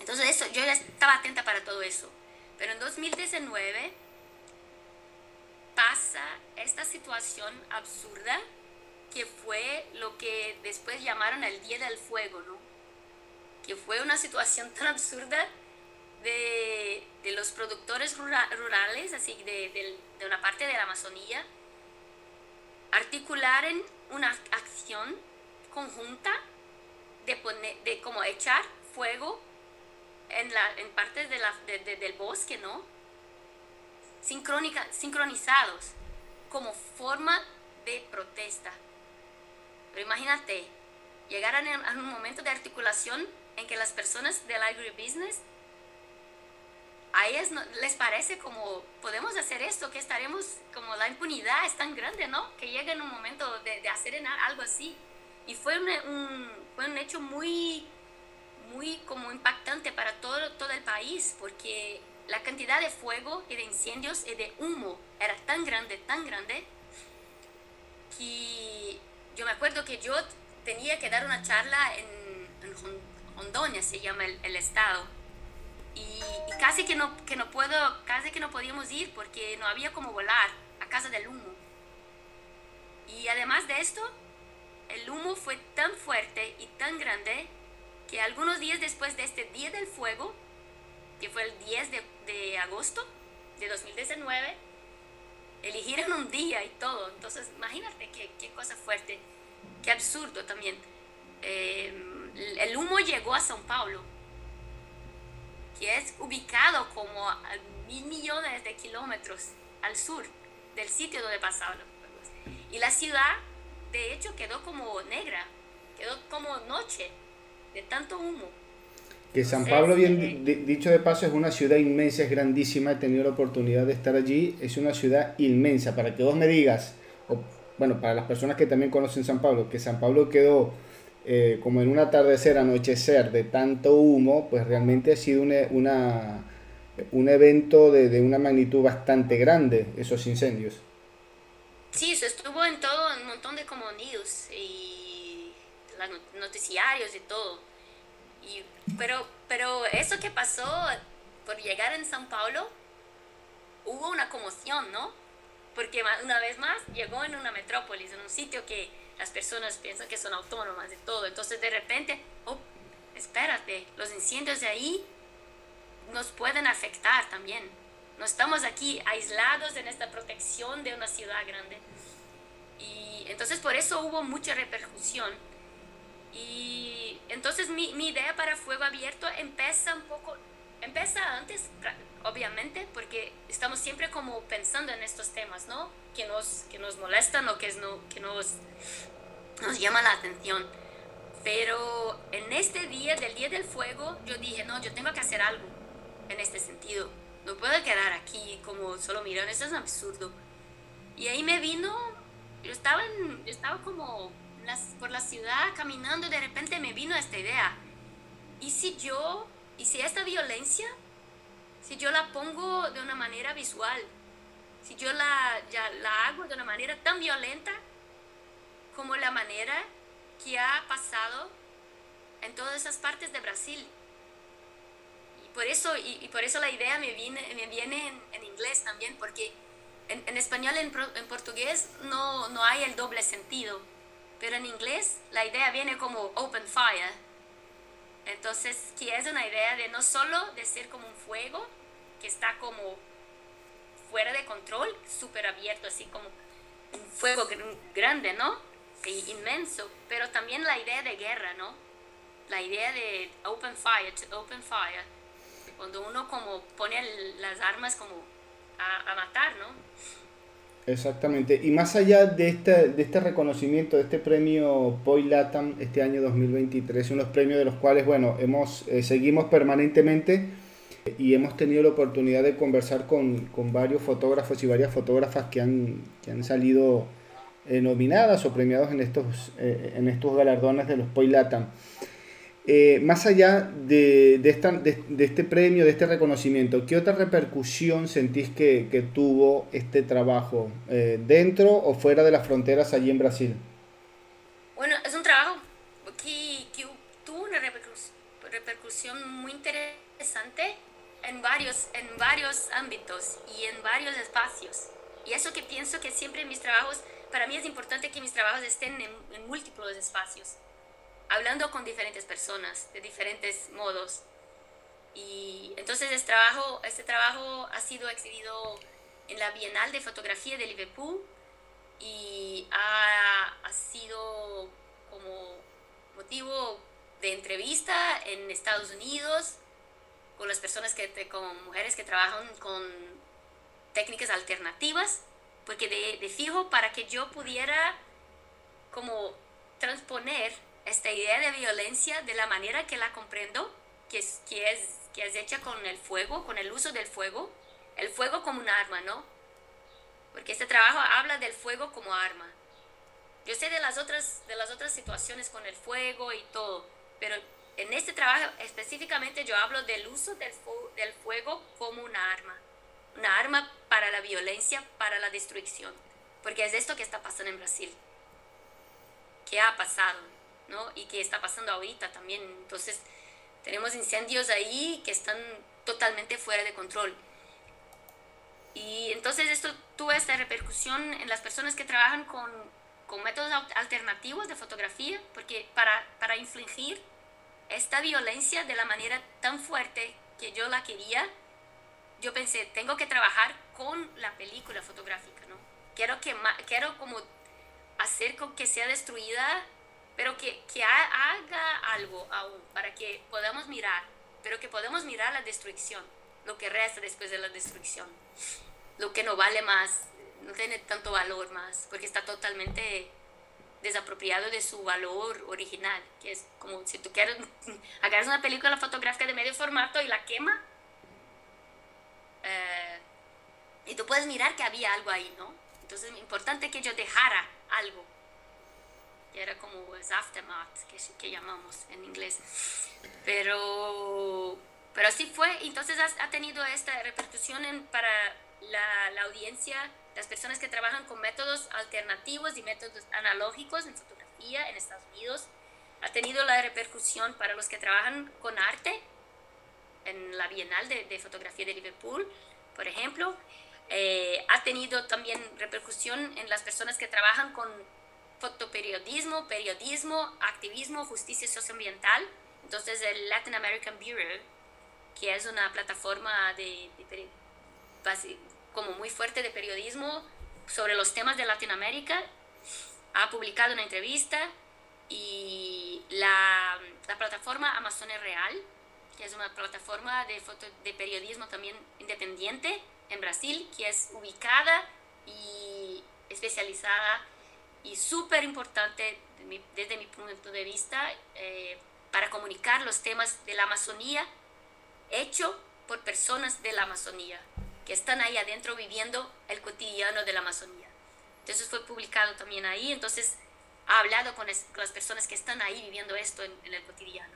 Entonces eso, yo ya estaba atenta para todo eso. Pero en 2019 pasa esta situación absurda que fue lo que después llamaron el Día del Fuego, ¿no? Que fue una situación tan absurda de, de los productores rurales, así de, de, de, una parte de la Amazonía, articular en una acción conjunta de, poner, de como echar fuego en, la, en partes de la, del bosque, ¿no? Sincrónica, sincronizados como forma de protesta. Pero imagínate, llegar a, un momento de articulación en que las personas del agribusiness a ellas les parece como podemos hacer esto, que estaremos como la impunidad es tan grande, ¿no? Que llega en un momento de, de hacer algo así. Y fue un, fue un hecho muy, muy como impactante para todo, todo el país, porque la cantidad de fuego y de incendios y de humo era tan grande, tan grande, que yo me acuerdo que yo tenía que dar una charla en, en se llama el, estado, y, casi que no, que no puedo, casi que no podíamos ir porque no había como volar a casa del humo. Y además de esto, el humo fue tan fuerte y tan grande que algunos días después de este Día del Fuego, que fue el 10 de, agosto de 2019, eligieron un día y todo. Entonces, imagínate qué, qué cosa fuerte, qué absurdo también. Em, el humo llegó a São Paulo, que es ubicado como a mil millones de kilómetros al sur del sitio donde pasaban los fuegos. Y la ciudad de hecho quedó como negra, quedó como noche de tanto humo. Que San Pablo, bien dicho de paso, es una ciudad inmensa, es grandísima, he tenido la oportunidad de estar allí, es una ciudad inmensa. Para que vos me digas, o, bueno, para las personas que también conocen San Pablo, que San Pablo quedó eh, como en un atardecer, anochecer de tanto humo, pues realmente ha sido una, una un evento de, de, una magnitud bastante grande, esos incendios. Sí, eso estuvo en todo, un montón de como news y noticiarios y todo. Y, pero, pero eso que pasó por llegar en San Paulo, hubo una conmoción, ¿no? Porque una vez más llegó en una metrópolis, en un sitio que las personas piensan que son autónomas y todo. Entonces de repente, oh, espérate, los incendios de ahí nos pueden afectar también. No estamos aquí aislados en esta protección de una ciudad grande. Y entonces por eso hubo mucha repercusión. Y entonces mi, mi idea para Fuego Abierto empieza un poco, empieza antes, obviamente, porque estamos siempre como pensando en estos temas, ¿no? Que nos, que nos molestan o que, es no, que nos, nos llama la atención. Pero en este día, del Día del Fuego, yo dije, no, yo tengo que hacer algo en este sentido no puedo quedar aquí como solo mirando, eso es absurdo. Y ahí me vino, yo estaba, yo estaba como por la ciudad caminando y de repente me vino esta idea. ¿Y si yo, y si esta violencia, si yo la pongo de una manera visual, si yo la, ya, la hago de una manera tan violenta como la manera que ha pasado en todas esas partes de Brasil? por eso, y, por eso la idea me viene, me viene en, inglés también, porque en, español, en, en, portugués, no, no hay el doble sentido, pero en inglés la idea viene como open fire. Entonces, que es una idea de no solo de ser como un fuego, que está como fuera de control, súper abierto, así como un fuego grande, ¿no? E inmenso, pero también la idea de guerra, ¿no? La idea de open fire, to open fire cuando uno como pone las armas como a, matar, ¿no? Exactamente. Y más allá de este, de este reconocimiento, de este premio Boy Latam este año 2023, unos premios de los cuales, bueno, hemos, eh, seguimos permanentemente y hemos tenido la oportunidad de conversar con, con varios fotógrafos y varias fotógrafas que han, que han salido eh, nominadas o premiados en estos, eh, en estos galardones de los Boy Latam. Eh, más allá de, de, este premio, de este reconocimiento, ¿qué otra repercusión sentís que, que tuvo este trabajo eh, dentro o fuera de las fronteras allí en Brasil? Bueno, es un trabajo que, que tuvo una repercusión muy interesante en varios, en varios ámbitos y en varios espacios. Y eso que pienso que siempre mis trabajos, para mí es importante que mis trabajos estén en, en múltiples espacios hablando con diferentes personas de diferentes modos. Y entonces este trabajo, este trabajo ha sido exhibido en la Bienal de Fotografía de Liverpool y ha, ha sido como motivo de entrevista en Estados Unidos con las personas que, con mujeres que trabajan con técnicas alternativas, porque de, de fijo para que yo pudiera como transponer esta idea de violencia de la manera que la comprendo, que es, que es, que es hecha con el fuego, con el uso del fuego, el fuego como un arma, ¿no? Porque este trabajo habla del fuego como arma. Yo sé de las otras, de las otras situaciones con el fuego y todo, pero en este trabajo específicamente yo hablo del uso del, del fuego como una arma, una arma para la violencia, para la destrucción, porque es esto que está pasando en Brasil, que ha pasado, ¿no? Y que está pasando ahorita también. Entonces, tenemos incendios ahí que están totalmente fuera de control. Y entonces esto tuvo esta repercusión en las personas que trabajan con, con métodos alternativos de fotografía, porque para, para infligir esta violencia de la manera tan fuerte que yo la quería, yo pensé, tengo que trabajar con la película fotográfica, ¿no? Quiero, que, quiero como hacer con que sea destruida, pero que, que haga algo aún para que podamos mirar, pero que podamos mirar la destrucción, lo que resta después de la destrucción, lo que no vale más, no tiene tanto valor más, porque está totalmente desapropiado de su valor original, que es como si tú quieres, agarras una película fotográfica de medio formato y la quema, eh, y tú puedes mirar que había algo ahí, ¿no? Entonces es importante que yo dejara algo, era como es aftermath, que, que llamamos en inglés, pero, pero así fue, entonces ha, ha tenido esta repercusión en, para la, la audiencia las personas que trabajan con métodos alternativos y métodos analógicos en fotografía en Estados Unidos. Ha tenido la repercusión para los que trabajan con arte en la Bienal de, Fotografía de Liverpool, por ejemplo. Eh, ha tenido también repercusión en las personas que trabajan con fotoperiodismo, periodismo, activismo, justicia socioambiental. Entonces el Latin American Bureau, que es una plataforma de, de, como muy fuerte de periodismo sobre los temas de Latinoamérica, ha publicado una entrevista y la, la plataforma Amazonia Real, que es una plataforma de, foto, de periodismo también independiente en Brasil, que es ubicada y especializada y súper importante desde mi punto de vista eh, para comunicar los temas de la Amazonía hecho por personas de la Amazonía que están ahí adentro viviendo el cotidiano de la Amazonía. Entonces fue publicado también ahí, entonces ha hablado con, las personas que están ahí viviendo esto en, el cotidiano.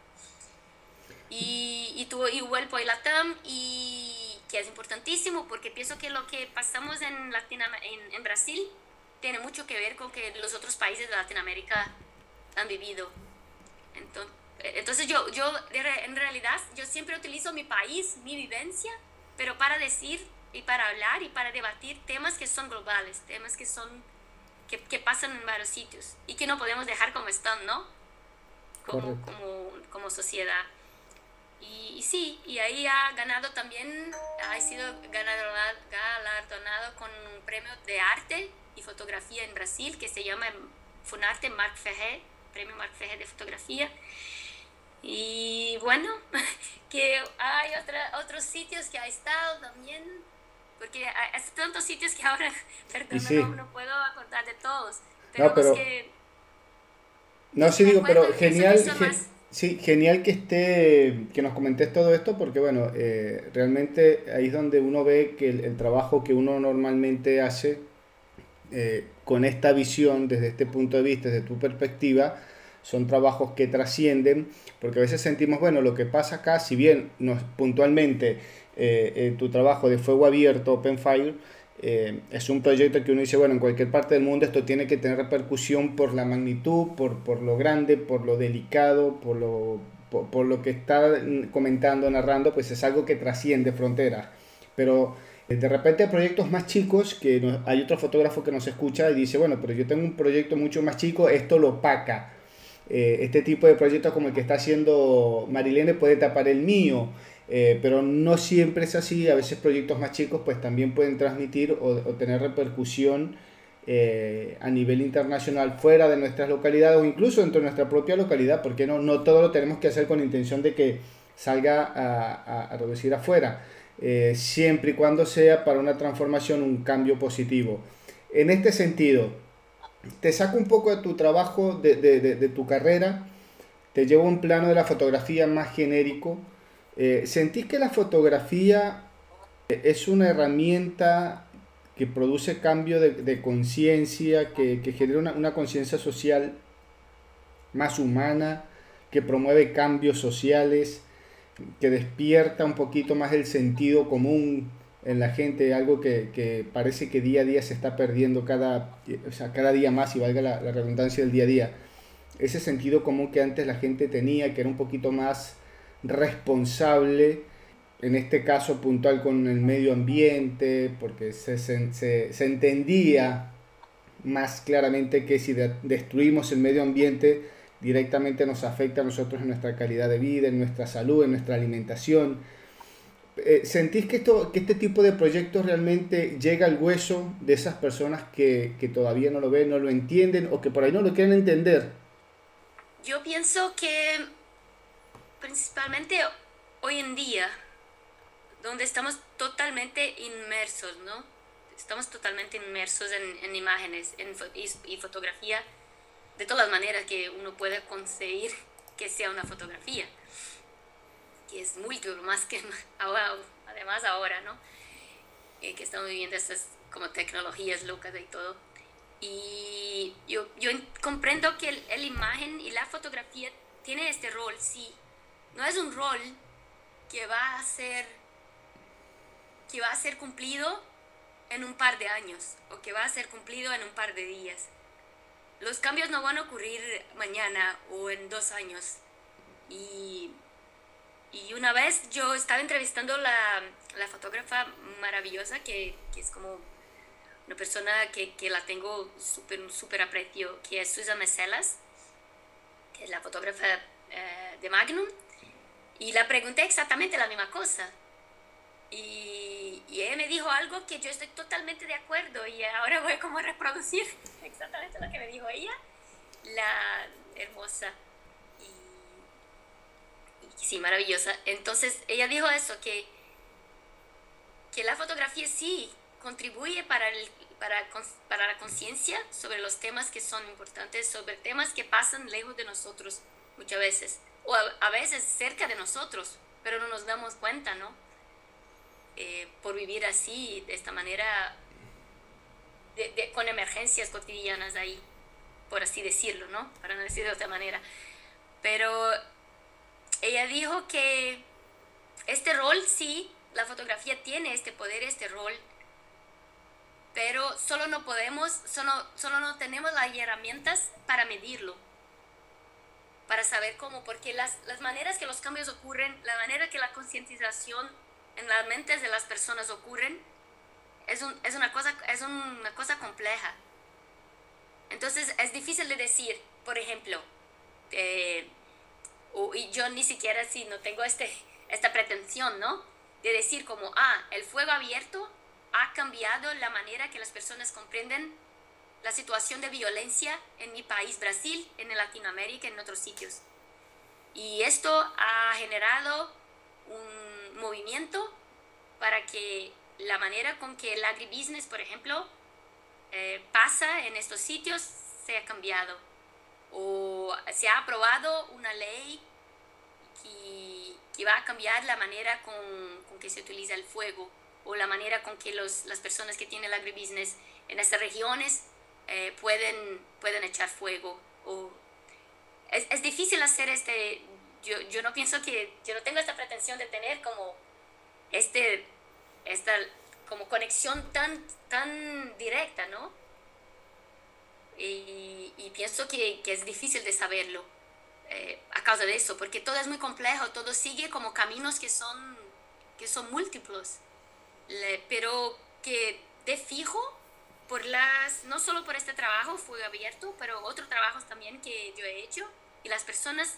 Y, y tuvo y y Latam, y que es importantísimo porque pienso que lo que pasamos en, en, en Brasil tiene mucho que ver con que los otros países de Latinoamérica han vivido. Entonces, entonces yo, yo en realidad yo siempre utilizo mi país, mi vivencia, pero para decir y para hablar y para debatir temas que son globales, temas que son que, que pasan en varios sitios y que no podemos dejar como están, ¿no? Como, como, como, sociedad. Y, sí, y ahí ha ganado también, ha sido galardonado con un premio de arte y fotografía en Brasil que se llama Funarte Marc Ferré, premio Marc Ferré de fotografía. Y bueno, que hay otra, otros sitios que ha estado también porque hay tantos sitios que ahora, perdón, no, puedo acordar de todos. Pero, no, pero que, no, sí digo, pero genial, sí, genial que esté, que nos comentes todo esto, porque bueno, eh, realmente ahí es donde uno ve que el, trabajo que uno normalmente hace eh, con esta visión, desde este punto de vista, desde tu perspectiva, son trabajos que trascienden, porque a veces sentimos, bueno, lo que pasa acá, si bien nos puntualmente eh, tu trabajo de fuego abierto, Open Fire, eh, es un proyecto que uno dice, bueno, en cualquier parte del mundo esto tiene que tener repercusión por la magnitud, por, por lo grande, por lo delicado, por lo, por, lo que está comentando, narrando, pues es algo que trasciende fronteras. Pero eh, de repente hay proyectos más chicos que hay otro fotógrafo que nos escucha y dice, bueno, pero yo tengo un proyecto mucho más chico, esto lo opaca. Eh, este tipo de proyectos como el que está haciendo Marilene puede tapar el mío. Eh, pero no siempre es así, a veces proyectos más chicos pues también pueden transmitir o, tener repercusión eh, a nivel internacional fuera de nuestras localidades o incluso dentro de nuestra propia localidad, porque no, no todo lo tenemos que hacer con intención de que salga a, a, reducir afuera, eh, siempre y cuando sea para una transformación, un cambio positivo. En este sentido, te saco un poco de tu trabajo, de, tu carrera, te llevo a un plano de la fotografía más genérico. Eh, ¿Sentís que la fotografía es una herramienta que produce cambio de, conciencia, que, genera una conciencia social más humana, que promueve cambios sociales, que despierta un poquito más el sentido común en la gente, algo que, parece que día a día se está perdiendo cada, o sea, cada día más, y valga la, la redundancia del día a día. Ese sentido común que antes la gente tenía, que era un poquito más responsable, en este caso puntual con el medio ambiente, porque se, se, entendía más claramente que si destruimos el medio ambiente, directamente nos afecta a nosotros en nuestra calidad de vida, en nuestra salud, en nuestra alimentación. Eh, ¿Sentís que, esto, que este tipo de proyectos realmente llega al hueso de esas personas que, que todavía no lo ven, no lo entienden o que por ahí no lo quieren entender? Yo pienso que principalmente hoy en día donde estamos totalmente inmersos, ¿no? Estamos totalmente inmersos en, imágenes en, y, fotografía de todas las maneras que uno puede conseguir que sea una fotografía. Y es duro, más que ahora, además ahora, ¿no? Eh, que estamos viviendo estas como tecnologías locas y todo. Y yo, yo comprendo que la imagen y la fotografía tiene este rol, sí. No es un rol que va a ser que va a ser cumplido en un par de años o que va a ser cumplido en un par de días. Los cambios no van a ocurrir mañana o en dos años. Y, y una vez yo estaba entrevistando la, la fotógrafa maravillosa que, que, es como una persona que, que la tengo súper super aprecio, que es Susan Meselas, que es la fotógrafa eh, de Magnum. Y la pregunté exactamente la misma cosa. Y, y, ella me dijo algo que yo estoy totalmente de acuerdo y ahora voy como a reproducir exactamente lo que me dijo ella, la hermosa y, y sí, maravillosa. Entonces ella dijo eso, que, que la fotografía sí contribuye para, el, para, para la conciencia sobre los temas que son importantes, sobre temas que pasan lejos de nosotros muchas veces, o a, a veces cerca de nosotros, pero no nos damos cuenta, ¿no? Eh, por vivir así, de esta manera, con emergencias cotidianas ahí, por así decirlo, ¿no? Para no decir de otra manera. Pero ella dijo que este rol, sí, la fotografía tiene este poder, este rol, pero solo no podemos, solo, solo no tenemos las herramientas para medirlo, para saber cómo, porque las, las maneras que los cambios ocurren, la manera que la concientización en las mentes de las personas ocurren, es, un, es, una, cosa, es una cosa compleja. Entonces es difícil de decir, por ejemplo, eh, y yo ni siquiera si no tengo este, esta pretensión, ¿no? De decir como, ah, el fuego abierto ha cambiado la manera que las personas comprenden la situación de violencia en mi país, Brasil, en Latinoamérica, en otros sitios. Y esto ha generado un movimiento para que la manera con que el agribusiness, por ejemplo, eh, pasa en estos sitios sea cambiado. O se ha aprobado una ley que, que va a cambiar la manera con, con, que se utiliza el fuego o la manera con que los, las personas que tienen el agribusiness en estas regiones eh, pueden, pueden echar fuego. O, es, es difícil hacer este yo, yo no pienso que, yo no tengo esta pretensión de tener como este, esta como conexión tan, tan directa, ¿no? Y, y pienso que, que, es difícil de saberlo eh, a causa de eso, porque todo es muy complejo, todo sigue como caminos que son, que son múltiplos, pero que de fijo, por las, no solo por este trabajo fue abierto, pero otros trabajos también que yo he hecho, y las personas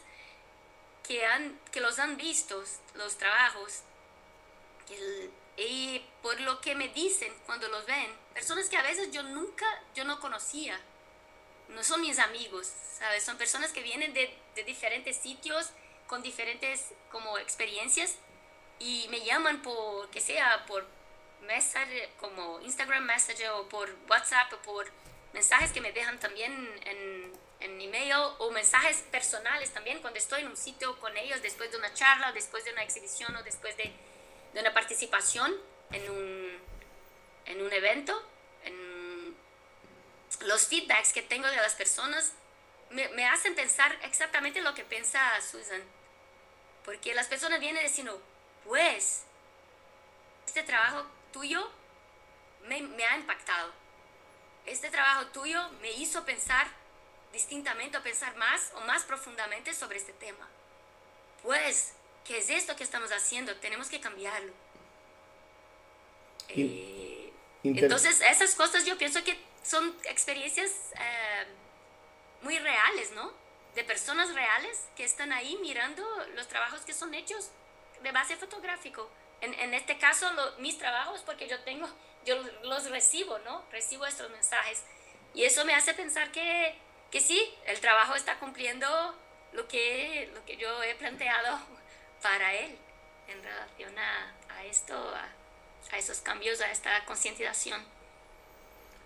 que, han, que los han visto, los trabajos, que y por lo que me dicen cuando los ven, personas que a veces yo nunca, yo no conocía, no son mis amigos, ¿sabes? Son personas que vienen de, de diferentes sitios, con diferentes como experiencias y me llaman por, que sea, por mensaje, como Instagram Message o por WhatsApp o por mensajes que me dejan también en, en email o mensajes personales también cuando estoy en un sitio con ellos después de una charla, después de una exhibición o después de, de una participación en un, en un evento. En los feedbacks que tengo de las personas me, me hacen pensar exactamente lo que piensa Susan. Porque las personas vienen diciendo, pues, este trabajo tuyo me, me ha impactado. Este trabajo tuyo me hizo pensar distintamente o pensar más o más profundamente sobre este tema. Pues, ¿qué es esto que estamos haciendo? Tenemos que cambiarlo. Eh, entonces, esas cosas yo pienso que son experiencias eh, muy reales, ¿no? De personas reales que están ahí mirando los trabajos que son hechos de base fotográfico. En, en este caso, mis trabajos, porque yo tengo, yo los recibo, ¿no? Recibo estos mensajes. Y eso me hace pensar que, que sí, el trabajo está cumpliendo lo que, lo que yo he planteado para él en relación a, a esto, a, a, esos cambios, a esta concientización.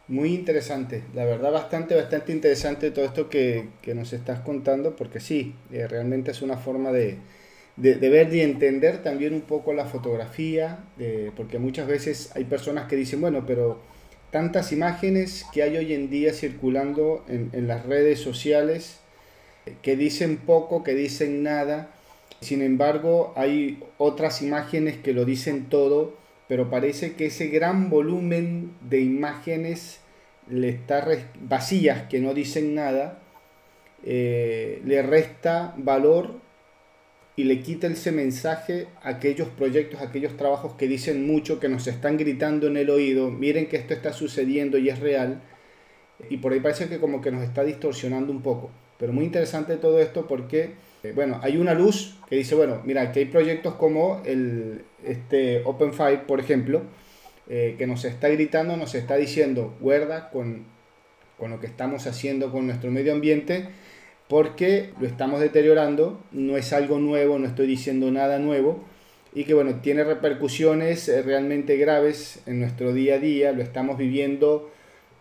Muy interesante, la verdad bastante, bastante interesante todo esto que, que nos estás contando, porque sí, eh, realmente es una forma de, de, de, ver y entender también un poco la fotografía, porque muchas veces hay personas que dicen, bueno, pero tantas imágenes que hay hoy en día circulando en, las redes sociales, que dicen poco, que dicen nada, sin embargo hay otras imágenes que lo dicen todo, pero parece que ese gran volumen de imágenes le está vacías que no dicen nada, eh, le resta valor y le quita ese mensaje a aquellos proyectos, a aquellos trabajos que dicen mucho, que nos están gritando en el oído, miren que esto está sucediendo y es real, y por ahí parece que como que nos está distorsionando un poco. Pero muy interesante todo esto porque, eh, bueno, hay una luz que dice, bueno, mira, que hay proyectos como el, este Open Fire, por ejemplo, eh, que nos está gritando, nos está diciendo, guarda con, con lo que estamos haciendo con nuestro medio ambiente, porque lo estamos deteriorando, no es algo nuevo, no estoy diciendo nada nuevo, y que bueno, tiene repercusiones eh, realmente graves en nuestro día a día, lo estamos viviendo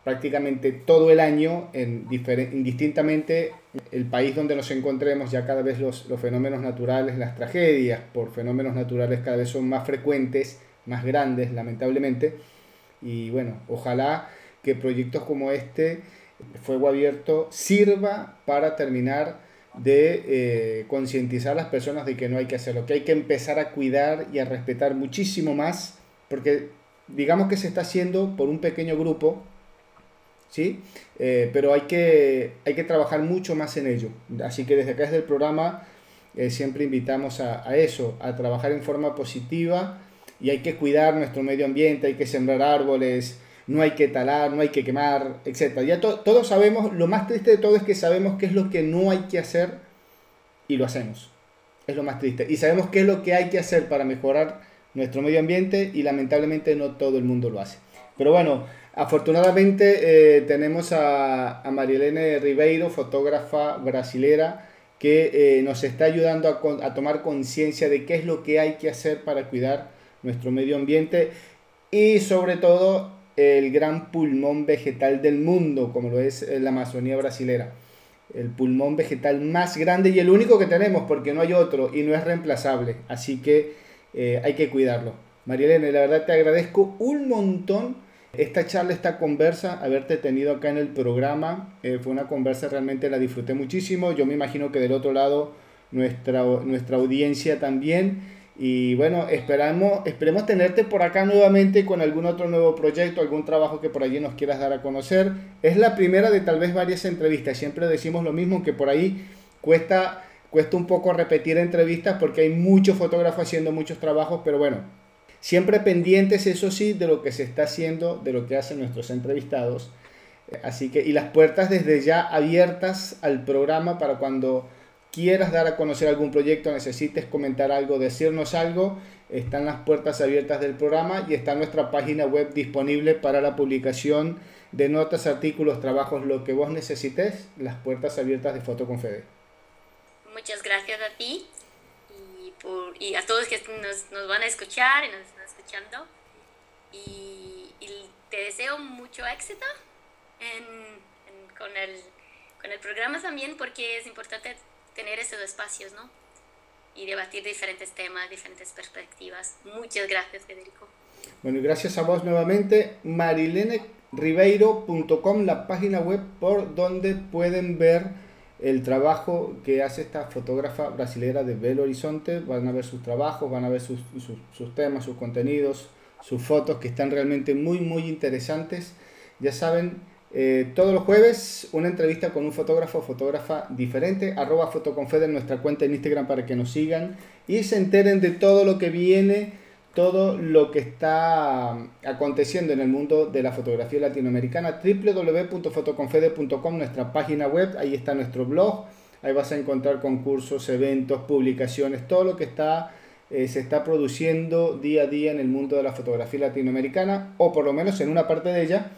prácticamente todo el año, en indistintamente el país donde nos encontremos, ya cada vez los, los fenómenos naturales, las tragedias por fenómenos naturales cada vez son más frecuentes, más grandes, lamentablemente. Y bueno, ojalá que proyectos como este, Fuego Abierto, sirva para terminar de eh, concientizar a las personas de que no hay que hacerlo, que hay que empezar a cuidar y a respetar muchísimo más, porque digamos que se está haciendo por un pequeño grupo, ¿sí? Eh, pero hay que, hay que trabajar mucho más en ello. Así que desde acá, desde el programa, eh, siempre invitamos a, a, eso, a trabajar en forma positiva y hay que cuidar nuestro medio ambiente, hay que sembrar árboles, no hay que talar, no hay que quemar, etc. Ya to todos sabemos, lo más triste de todo es que sabemos qué es lo que no hay que hacer y lo hacemos. Es lo más triste. Y sabemos qué es lo que hay que hacer para mejorar nuestro medio ambiente y lamentablemente no todo el mundo lo hace. Pero bueno, afortunadamente eh, tenemos a, a Marielene Ribeiro, fotógrafa brasilera, que eh, nos está ayudando a, a tomar conciencia de qué es lo que hay que hacer para cuidar nuestro medio ambiente y sobre todo el gran pulmón vegetal del mundo, como lo es la Amazonía brasilera. El pulmón vegetal más grande y el único que tenemos, porque no hay otro y no es reemplazable. Así que eh, hay que cuidarlo. Marielene, la verdad te agradezco un montón esta charla, esta conversa, haberte tenido acá en el programa. Eh, fue una conversa, realmente la disfruté muchísimo. Yo me imagino que del otro lado nuestra, nuestra audiencia también. Y bueno, esperamos, esperemos tenerte por acá nuevamente con algún otro nuevo proyecto, algún trabajo que por allí nos quieras dar a conocer. Es la primera de tal vez varias entrevistas. Siempre decimos lo mismo, que por ahí cuesta, cuesta un poco repetir entrevistas porque hay muchos fotógrafos haciendo muchos trabajos, pero bueno, siempre pendientes, eso sí, de lo que se está haciendo, de lo que hacen nuestros entrevistados. Así que, y las puertas desde ya abiertas al programa para cuando quieras dar a conocer algún proyecto, necesites comentar algo, decirnos algo, están las puertas abiertas del programa y está nuestra página web disponible para la publicación de notas, artículos, trabajos, lo que vos necesites, las puertas abiertas de Fotoconfede. Muchas gracias a ti y, a todos que nos, van a escuchar y nos están escuchando. Y, te deseo mucho éxito con, el, con el programa también porque es importante tener esos espacios, ¿no? y debatir diferentes temas, diferentes perspectivas. Muchas gracias, Federico. Bueno, y gracias a vos nuevamente. marileneribeiro.com, la página web por donde pueden ver el trabajo que hace esta fotógrafa brasilera de Belo Horizonte. Van a ver sus trabajos, van a ver sus, sus, sus temas, sus contenidos, sus fotos que están realmente muy, muy interesantes. Ya saben, eh, todos los jueves una entrevista con un fotógrafo o fotógrafa diferente, arroba fotoconfede en nuestra cuenta en Instagram para que nos sigan y se enteren de todo lo que viene, todo lo que está aconteciendo en el mundo de la fotografía latinoamericana, www.fotoconfede.com, nuestra página web, ahí está nuestro blog, ahí vas a encontrar concursos, eventos, publicaciones, todo lo que está eh, se está produciendo día a día en el mundo de la fotografía latinoamericana, o por lo menos en una parte de ella.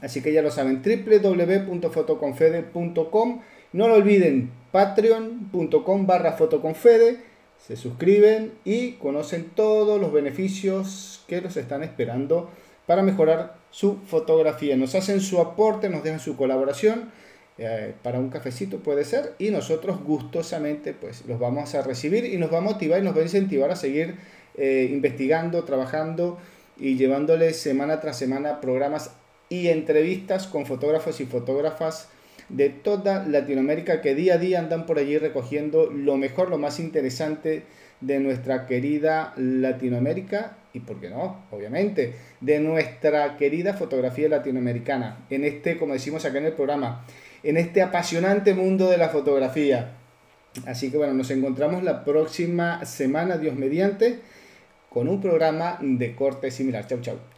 Así que ya lo saben, www.fotoconfede.com. No lo olviden, patreon.com barra fotoconfede. Se suscriben y conocen todos los beneficios que los están esperando para mejorar su fotografía. Nos hacen su aporte, nos dejan su colaboración. Eh, para un cafecito puede ser y nosotros gustosamente pues los vamos a recibir y nos va a motivar y nos va a incentivar a seguir eh, investigando, trabajando y llevándoles semana tras semana programas y entrevistas con fotógrafos y fotógrafas de toda Latinoamérica que día a día andan por allí recogiendo lo mejor, lo más interesante de nuestra querida Latinoamérica y, ¿por qué no? Obviamente, de nuestra querida fotografía latinoamericana. En este, como decimos acá en el programa, en este apasionante mundo de la fotografía. Así que bueno, nos encontramos la próxima semana, Dios mediante, con un programa de corte similar. Chau, chau.